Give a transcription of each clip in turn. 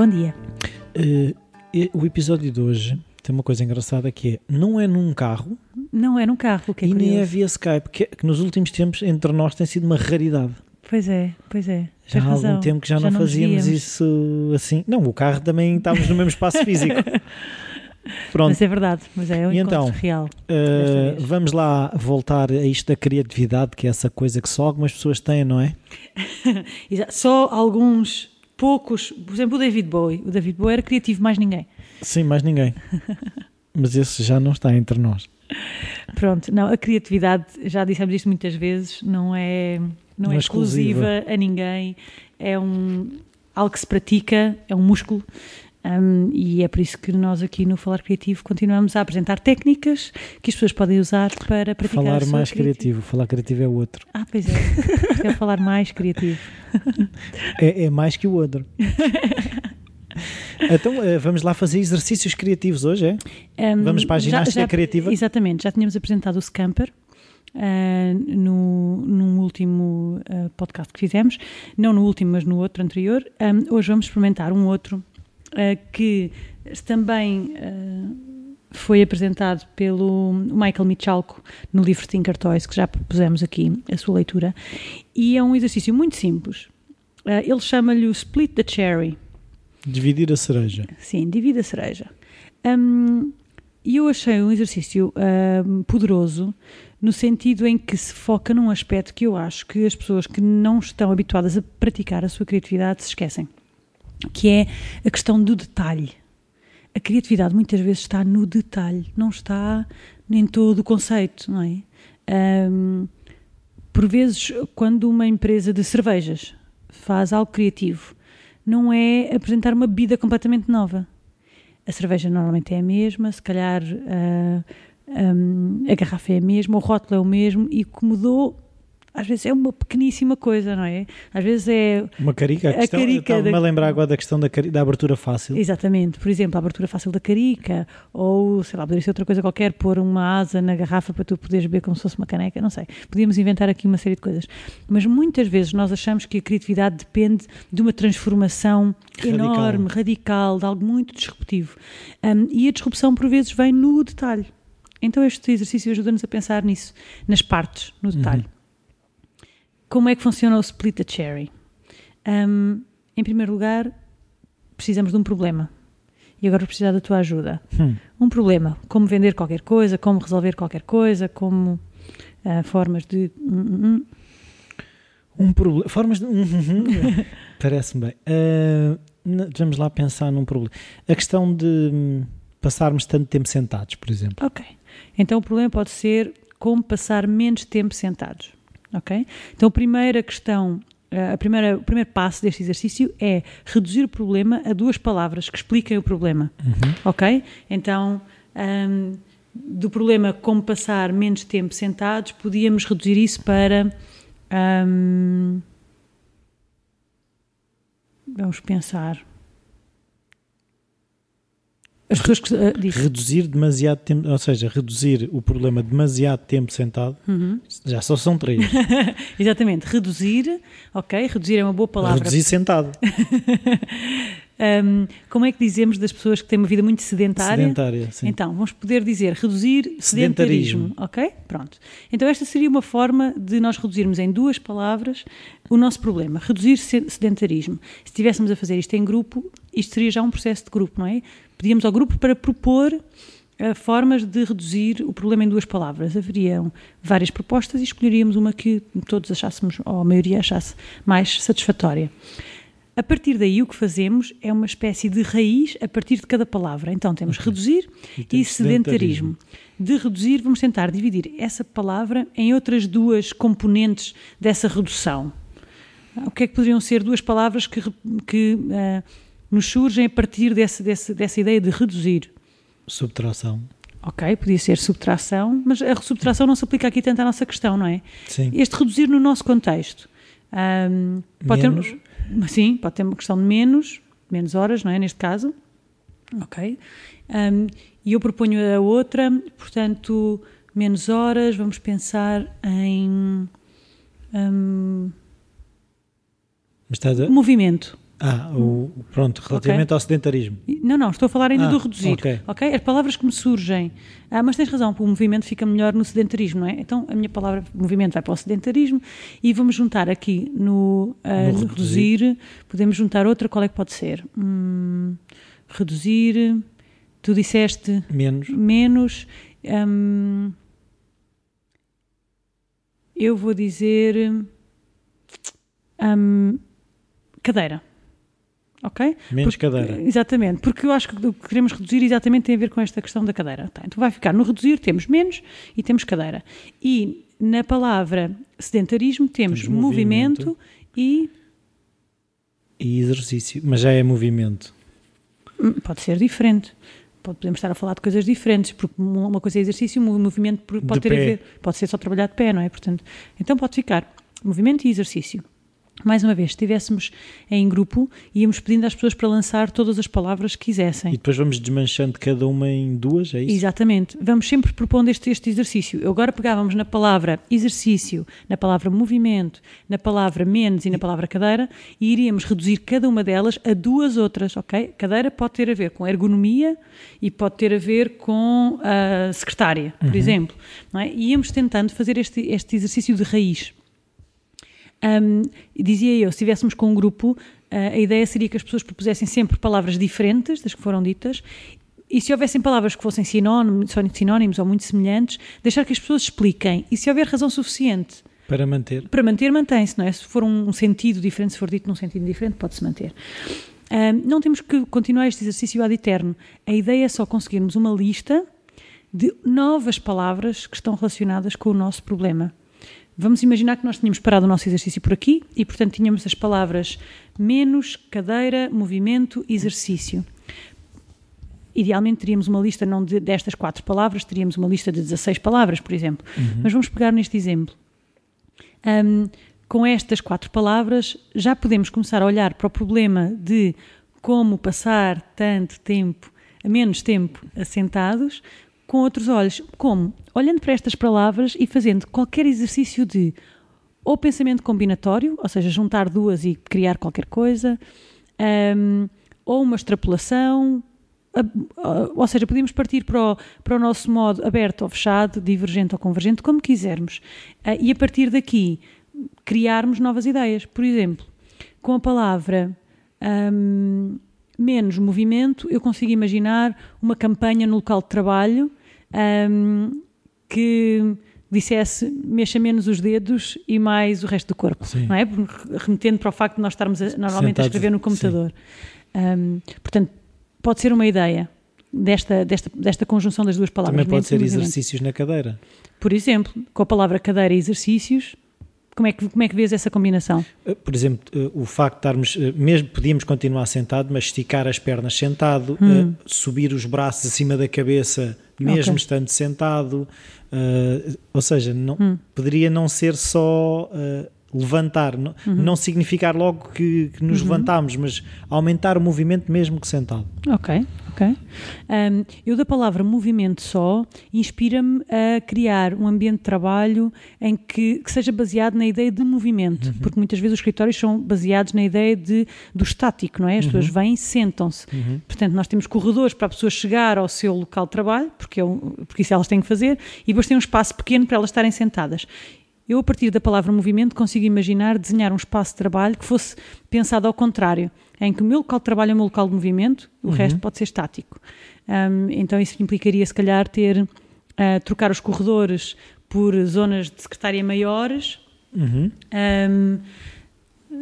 Bom dia. e- o episódio de hoje tem uma coisa engraçada que é, não é num carro Não é num carro, que é e nem é curioso. via Skype, que, que nos últimos tempos entre nós tem sido uma raridade. Pois é, pois é. Já há algum razão. tempo que já, Já não não fazíamos isso assim. Não, o carro também estávamos no mesmo espaço físico. Pronto, Mas é verdade, mas é um E então? real. vez. vamos lá voltar a isto da criatividade, que é essa coisa que só algumas pessoas têm, não é? Só alguns, poucos, por exemplo, o David Bowie. O David Bowie era criativo, mais ninguém. Sim, mais ninguém. Mas esse já não está entre nós. Pronto, não, a criatividade, já dissemos isto muitas vezes, não é, não Não é é exclusiva a ninguém, é um, algo que se pratica, é um músculo. Hum, e é por isso que nós aqui no Falar Criativo continuamos a apresentar técnicas que as pessoas podem usar para praticar Falar mais criatividade. criativo, falar criativo é o outro. Ah, pois é. Quero falar mais criativo. É, é mais que o outro. então, eh, vamos lá fazer exercícios criativos hoje, é? Um, Vamos para a ginástica criativa? Exatamente, já tínhamos apresentado o Scamper uh, no, num último uh, podcast que fizemos, não no último, mas no outro anterior. Um, hoje vamos experimentar um outro que também uh, foi apresentado pelo Michael Michalko no livro Thinker Toys, que já propusemos aqui a sua leitura, e é um exercício muito simples. Uh, ele chama-lhe o Split the Cherry. Dividir a cereja. Sim, divide a cereja. Hum, E eu achei um exercício hum, poderoso no sentido em que se foca num aspecto que eu acho que as pessoas que não estão habituadas a praticar a sua criatividade se esquecem, que é a questão do detalhe. A criatividade muitas vezes está no detalhe, não está em todo o conceito, não é? Hum, por vezes, quando uma empresa de cervejas faz algo criativo, não é apresentar uma bebida completamente nova. A cerveja normalmente é a mesma, se calhar ah, hum, a garrafa é a mesma, o rótulo é o mesmo e o que mudou às vezes é uma pequeníssima coisa, não é? Às vezes é Uma carica. A A questão, carica Estava-me da- a lembrar agora da questão da, cari- da abertura fácil. Exatamente, por exemplo, a abertura fácil da carica, ou sei lá, poderia ser outra coisa qualquer, pôr uma asa na garrafa para tu poderes beber como se fosse uma caneca, não sei. Podíamos inventar aqui uma série de coisas. Mas muitas vezes nós achamos que a criatividade depende de uma transformação Radical. enorme, radical, de algo muito disruptivo. Um, e a disrupção, por vezes, vem no detalhe. Então, este exercício ajuda-nos a pensar nisso, nas partes, no detalhe. Como é que funciona o split the cherry? Um, em primeiro lugar, precisamos de um problema. E agora vou precisar da tua ajuda. Hum. Um problema. Como vender qualquer coisa, como resolver qualquer coisa, como ah, formas de. hum, hum, hum. Um problema. Formas de. Parece-me bem. Ah, vamos lá pensar num problema. A questão de passarmos tanto tempo sentados, por exemplo. Ok. Então o problema pode ser como passar menos tempo sentados. Ok? Então a primeira questão, eh, a primeira, o primeiro passo deste exercício é reduzir o problema a duas palavras que expliquem o problema. Ok? Então, hum, do problema como passar menos tempo sentados, podíamos reduzir isso para. hum, vamos pensar. As pessoas que. ah, diz. Reduzir demasiado tempo, ou seja, reduzir o problema demasiado tempo sentado, Uhum. já só são três. Exatamente, reduzir, ok? Reduzir é uma boa palavra. Reduzir sentado. Um, como é que dizemos das pessoas que têm uma vida muito sedentária? Sedentária, sim. Então, vamos poder dizer reduzir Sedentarismo. sedentarismo, ok? Pronto. Então, esta seria uma forma de nós reduzirmos em duas palavras o nosso problema, reduzir se- sedentarismo. Se estivéssemos a fazer isto em grupo, isto seria já um processo de grupo, não é? Pedíamos ao grupo para propor eh, formas de reduzir o problema em duas palavras. Haveriam várias propostas e escolheríamos uma que todos achássemos, ou a maioria achasse, mais satisfatória. A partir daí, o que fazemos é uma espécie de raiz a partir de cada palavra. Então, temos reduzir E e, temos sedentarismo. De reduzir, vamos tentar dividir essa palavra em outras duas componentes dessa redução. O que é que poderiam ser duas palavras que, que ah, nos surgem a partir dessa, dessa, dessa ideia de reduzir? Subtração. Ok, podia ser subtração, mas a subtração não se aplica aqui tanto à nossa questão, não é? Sim. Este reduzir no nosso contexto. Ahm, pode Menos. ter, sim, pode ter uma questão de menos, menos horas, não é? Neste caso. Ok. Ahm, e eu proponho a outra, portanto, menos horas, vamos pensar em a- movimento. Ah, o, pronto, relativamente okay. ao sedentarismo. Não, não, estou a falar ainda ah, do reduzir. Okay. ok? As palavras que me surgem. Ah, mas tens razão, o movimento fica melhor no sedentarismo, não é? Então a minha palavra movimento vai para o sedentarismo e vamos juntar aqui no, no, no reduzir. reduzir. podemos juntar outra, qual é que pode ser? Hum, reduzir, tu disseste. Menos. Menos. Hum, eu vou dizer. Hum, cadeira. Ok? Menos porque, cadeira. Exatamente, porque eu acho que o que queremos reduzir exatamente tem a ver com esta questão da cadeira. Tá, então vai ficar no reduzir, temos menos e temos cadeira. E na palavra sedentarismo temos, temos movimento, movimento e. E exercício, mas já é movimento. Hum, pode ser diferente. Podemos estar a falar de coisas diferentes, porque uma coisa é exercício, um movimento pode ter a ver, pode ser só trabalhar de pé, não é? Portanto, então pode ficar movimento e exercício mais uma vez, se estivéssemos em grupo, íamos pedindo às pessoas para lançar todas as palavras que quisessem. E depois vamos desmanchando cada uma em duas, é isso? Exatamente. Vamos sempre propondo este, este exercício. Agora pegávamos na palavra exercício, na palavra movimento, na palavra menos e na palavra cadeira e iríamos reduzir cada uma delas a duas outras, ok? Cadeira pode ter a ver com ergonomia e pode ter a ver com a secretária, por uhum. exemplo. Não é? E íamos tentando fazer este, este exercício de raiz. Um, dizia eu, se estivéssemos com um grupo, uh, a ideia seria que as pessoas propusessem sempre palavras diferentes das que foram ditas e se houvessem palavras que fossem sinónimos, sinónimos ou muito semelhantes, deixar que as pessoas expliquem. E se houver razão suficiente para manter, para manter, mantém-se, não é? Se for um sentido diferente, se for dito num sentido diferente, pode-se manter. Um, não temos que continuar este exercício ad eterno. A ideia é só conseguirmos uma lista de novas palavras que estão relacionadas com o nosso problema. Vamos imaginar que nós tínhamos parado o nosso exercício por aqui e, portanto, tínhamos as palavras menos, cadeira, movimento, exercício. Idealmente teríamos uma lista não de, destas quatro palavras, teríamos uma lista de 16 palavras, por exemplo. Uhum. Mas vamos pegar neste exemplo. Um, com estas quatro palavras, já podemos começar a olhar para o problema de como passar tanto tempo, menos tempo assentados, com outros olhos. Como? Olhando para estas palavras e fazendo qualquer exercício de ou pensamento combinatório, ou seja, juntar duas e criar qualquer coisa, um, ou uma extrapolação, ou seja, podemos partir para o, para o nosso modo aberto ou fechado, divergente ou convergente, como quisermos. Ah, e a partir daqui criarmos novas ideias. Por exemplo, com a palavra um, menos movimento, eu consigo imaginar uma campanha no local de trabalho um, que dissesse mexa menos os dedos e mais o resto do corpo, sim. não é? Remetendo para o facto de nós estarmos a, normalmente Sentados, a escrever no computador. Um, portanto, pode ser uma ideia desta, desta, desta conjunção das duas palavras. Também pode ser exercícios na cadeira. Por exemplo, com a palavra cadeira e exercícios, como é, que, como é que vês essa combinação? Eh, por exemplo, eh, o facto de estarmos, eh, mesmo podíamos continuar sentado, mas esticar as pernas sentado, hum. subir os braços acima da cabeça mesmo okay. estando sentado, uh, ou seja, não, hum. poderia não ser só uh, levantar, não, uhum. não significar logo que, que nos uhum. levantamos, mas aumentar o movimento mesmo que sentado. Ok, ok. Um, eu da palavra movimento só inspira-me a criar um ambiente de trabalho em que, que seja baseado na ideia de movimento, uhum. porque muitas vezes os escritórios são baseados na ideia de, do estático, não é? As pessoas uhum. vêm e sentam-se. Uhum. Portanto, nós temos corredores para a pessoa chegar ao seu local de trabalho, porque, é porque isso elas têm que fazer, e depois tem um espaço pequeno para elas estarem sentadas. Eu, a partir da palavra movimento, consigo imaginar desenhar um espaço de trabalho que fosse pensado ao contrário, em que o meu local de trabalho é o meu local de movimento, o uhum. resto pode ser estático. Um, então, isso implicaria, se calhar, ter, uh, trocar os corredores por zonas de secretária maiores. Uhum. Um,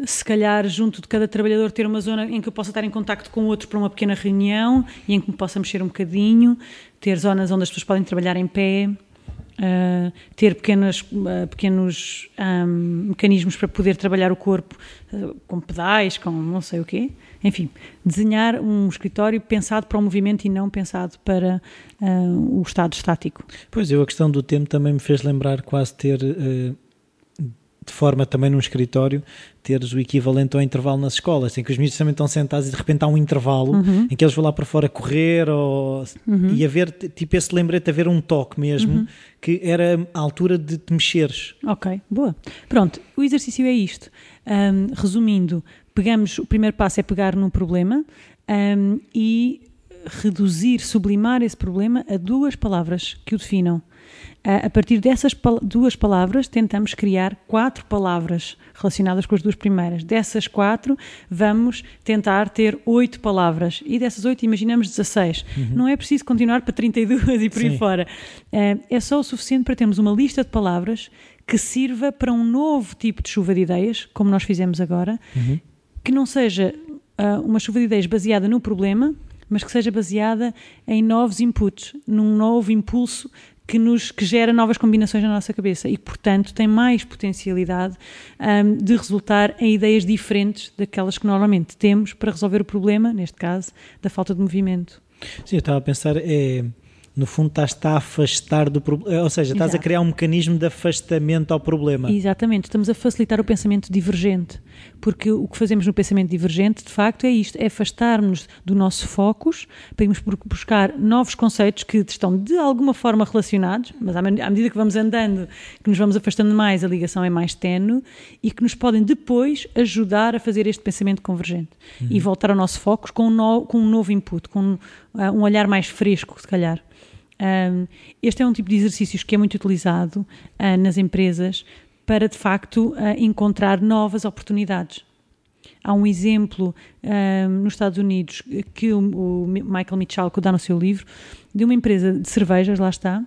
se calhar junto de cada trabalhador ter uma zona em que eu possa estar em contacto com outros para uma pequena reunião e em que me possa mexer um bocadinho, ter zonas onde as pessoas podem trabalhar em pé, Uh, ter pequenas, uh, pequenos um, mecanismos para poder trabalhar o corpo uh, com pedais, com não sei o quê. Enfim, desenhar um escritório pensado para o movimento e não pensado para o estado estático. Pois, eu a questão do tempo também me fez lembrar quase ter de forma também num escritório teres o equivalente ao intervalo nas escolas, em que os miúdos também estão sentados e de repente há um intervalo uhum. em que eles vão lá para fora correr ou, uhum. e haver tipo esse lembrete, haver um toque mesmo, uhum. que era a altura de te mexeres. Ok, boa. Pronto, o exercício é isto. Um, resumindo, pegamos, o primeiro passo é pegar num problema um, e reduzir, sublimar esse problema a duas palavras que o definam. A partir dessas duas palavras, tentamos criar quatro palavras relacionadas com as duas primeiras. Dessas quatro, vamos tentar ter oito palavras. E dessas oito, imaginamos 16. Uhum. Não é preciso continuar para 32 e por Sim. aí fora. É só o suficiente para termos uma lista de palavras que sirva para um novo tipo de chuva de ideias, como nós fizemos agora, uhum. que não seja uh, uma chuva de ideias baseada no problema, mas que seja baseada em novos inputs, num novo impulso que nos que gera novas combinações na nossa cabeça e, portanto, tem mais potencialidade um, de resultar em ideias diferentes daquelas que normalmente temos para resolver o problema, neste caso, da falta de movimento. Sim, eu estava a pensar, é, no fundo estás a afastar do problema, ou seja, estás Exato. a criar um mecanismo de afastamento ao problema. Exatamente, estamos a facilitar o pensamento divergente, porque o que fazemos no pensamento divergente, de facto, é isto, é afastar-nos do nosso focus, para irmos buscar novos conceitos que estão de alguma forma relacionados, mas à medida que vamos andando, que nos vamos afastando mais, a ligação é mais tenue e que nos podem depois ajudar a fazer este pensamento convergente uhum. e voltar ao nosso focus com um, no, com um novo input, com um, uh, um olhar mais fresco, se calhar. Este é um tipo de exercícios que é muito utilizado uh, nas empresas para, de facto, uh, encontrar novas oportunidades. Há um exemplo nos Estados Unidos que o, Michael Michalko dá no seu livro de uma empresa de cervejas, lá está,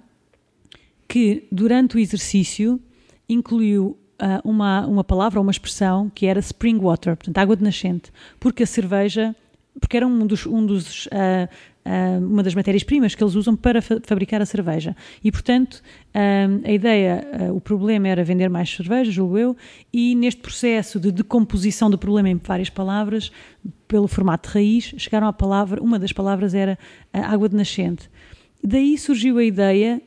que durante o exercício incluiu uh, uma, uma palavra, uma expressão que era spring water, portanto água de nascente, porque a cerveja, porque era um dos, um dos uh, uma das matérias-primas que eles usam para fa fabricar a cerveja. E, portanto, a ideia, o problema era vender mais cerveja, julgo eu, e neste processo de decomposição do problema em várias palavras, pelo formato de raiz, chegaram à palavra, uma das palavras era água de nascente. Daí surgiu a ideia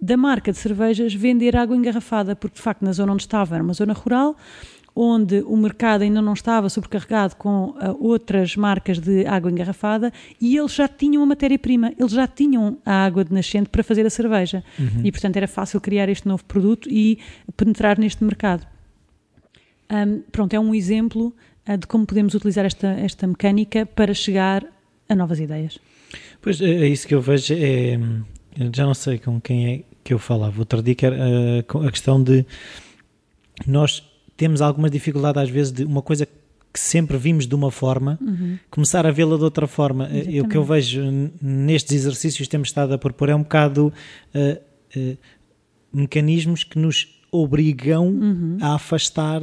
da marca de cervejas vender água engarrafada, porque de facto na zona onde estava era uma zona rural, onde o mercado ainda não estava sobrecarregado com uh, outras marcas de água engarrafada e eles já tinham a matéria-prima, eles já tinham a água de nascente para fazer a cerveja. Uhum. E, portanto, era fácil criar este novo produto e penetrar neste mercado. Um, pronto, é um exemplo uh, de como podemos utilizar esta, esta mecânica para chegar a novas ideias. Pois é, é isso que eu vejo. É, já não sei com quem é que eu falava. Outro dia que era uh, a questão de nós temos alguma dificuldade às vezes de uma coisa que sempre vimos de uma forma, uhum. começar a vê-la de outra forma. Exatamente. O que eu vejo nestes exercícios que temos estado a propor é um bocado uh, uh, mecanismos que nos obrigam uhum. a afastar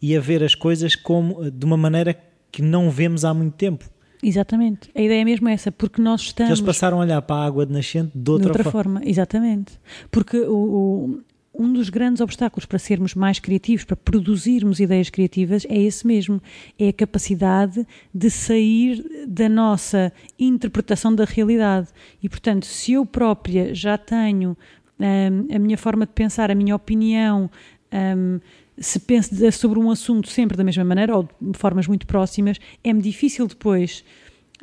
e a ver as coisas como de uma maneira que não vemos há muito tempo. Exatamente. A ideia é mesmo essa, porque nós estamos. Que eles passaram a olhar para a água de nascente de outra, de outra forma. forma. Exatamente. Porque o, o, um dos grandes obstáculos para sermos mais criativos, para produzirmos ideias criativas, é esse mesmo: é a capacidade de sair da nossa interpretação da realidade. E, portanto, se eu própria já tenho um, a minha forma de pensar, a minha opinião, um, se penso sobre um assunto sempre da mesma maneira ou de formas muito próximas, é-me difícil depois.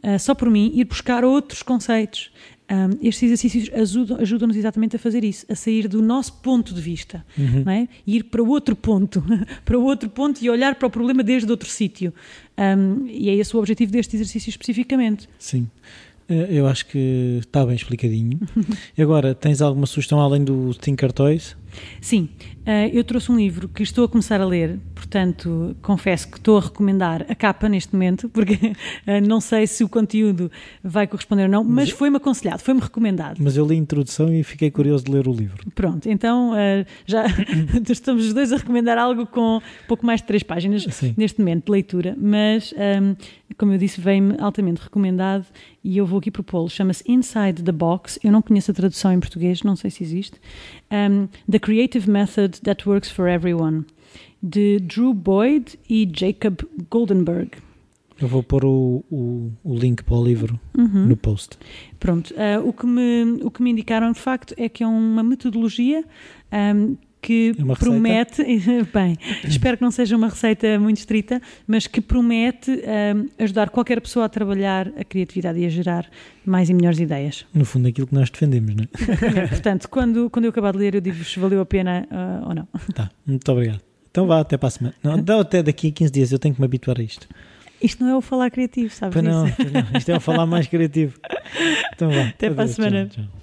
Uh, só por mim, ir buscar outros conceitos, um, estes exercícios ajudam-nos ajudam exatamente a fazer isso, a sair do nosso ponto de vista, uhum. não é? E ir para outro ponto, para outro ponto e olhar para o problema desde outro sítio. Um, e é esse o objetivo deste exercício especificamente. Sim. Eh, eu acho que está bem explicadinho. Agora, tens alguma sugestão além do Tinker Toys? Sim, uh, eu trouxe um livro que estou a começar a ler, portanto, confesso que estou a recomendar a capa neste momento, porque uh, não sei se o conteúdo vai corresponder ou não, mas, mas foi-me aconselhado, foi-me recomendado. Mas eu li a introdução e fiquei curioso de ler o livro. Pronto, então uh, já estamos os dois a recomendar algo com pouco mais de três páginas Sim. neste momento de leitura, mas um, como eu disse, vem-me altamente recomendado e eu vou aqui propô-lo. Chama-se Inside the Box. Eu não conheço a tradução em português, não sei se existe. Um, the Creative Method That Works for Everyone, de Drew Boyd e Jacob Goldenberg. Eu vou pôr o, o, o link para o livro uhum. no post. Pronto. Uh, o, que me, o que me indicaram, de facto, é que é uma metodologia um, que é promete, bem, espero que não seja uma receita muito estrita, mas que promete um, ajudar qualquer pessoa a trabalhar a criatividade e a gerar mais e melhores ideias. No fundo, aquilo que nós defendemos, não é? Portanto, quando, quando eu acabar de ler, eu digo-vos se valeu a pena uh, ou não. Tá, muito obrigado. Então vá, até para a semana. Não, dá até daqui a 15 dias, eu tenho que me habituar a isto. Isto não é o falar criativo, sabes? Pois não, pois não, isto é o falar mais criativo. Então vá. Até para a semana. tchau, tchau.